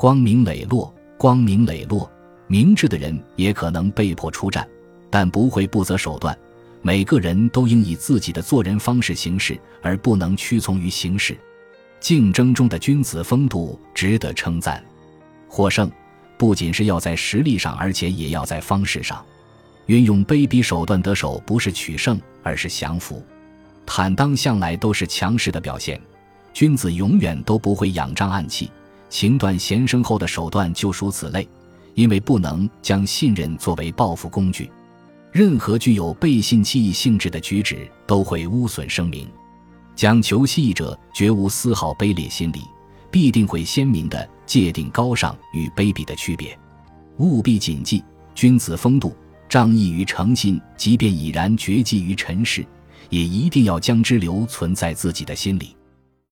光明磊落，光明磊落，明智的人也可能被迫出战，但不会不择手段。每个人都应以自己的做人方式行事，而不能屈从于形势。竞争中的君子风度值得称赞。获胜不仅是要在实力上，而且也要在方式上。运用卑鄙手段得手，不是取胜，而是降服。坦荡向来都是强势的表现，君子永远都不会仰仗暗器。情断弦生后的手段就属此类，因为不能将信任作为报复工具。任何具有背信弃义性质的举止都会污损声名。讲求信义者绝无丝毫卑劣心理，必定会鲜明地界定高尚与卑鄙的区别。务必谨记，君子风度仗义于诚信，即便已然绝迹于尘世，也一定要将之留存在自己的心里。